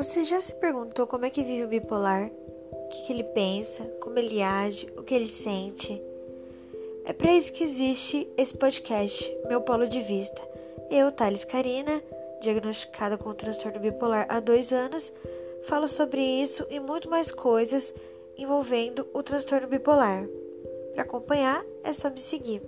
Você já se perguntou como é que vive o bipolar? O que, ele pensa, como ele age, o que ele sente? É para isso que existe esse podcast, Meu Polo de Vista. Eu, Thales Karina, diagnosticada com transtorno bipolar há dois anos, falo sobre isso e muito mais coisas envolvendo o transtorno bipolar. Para acompanhar, é só me seguir.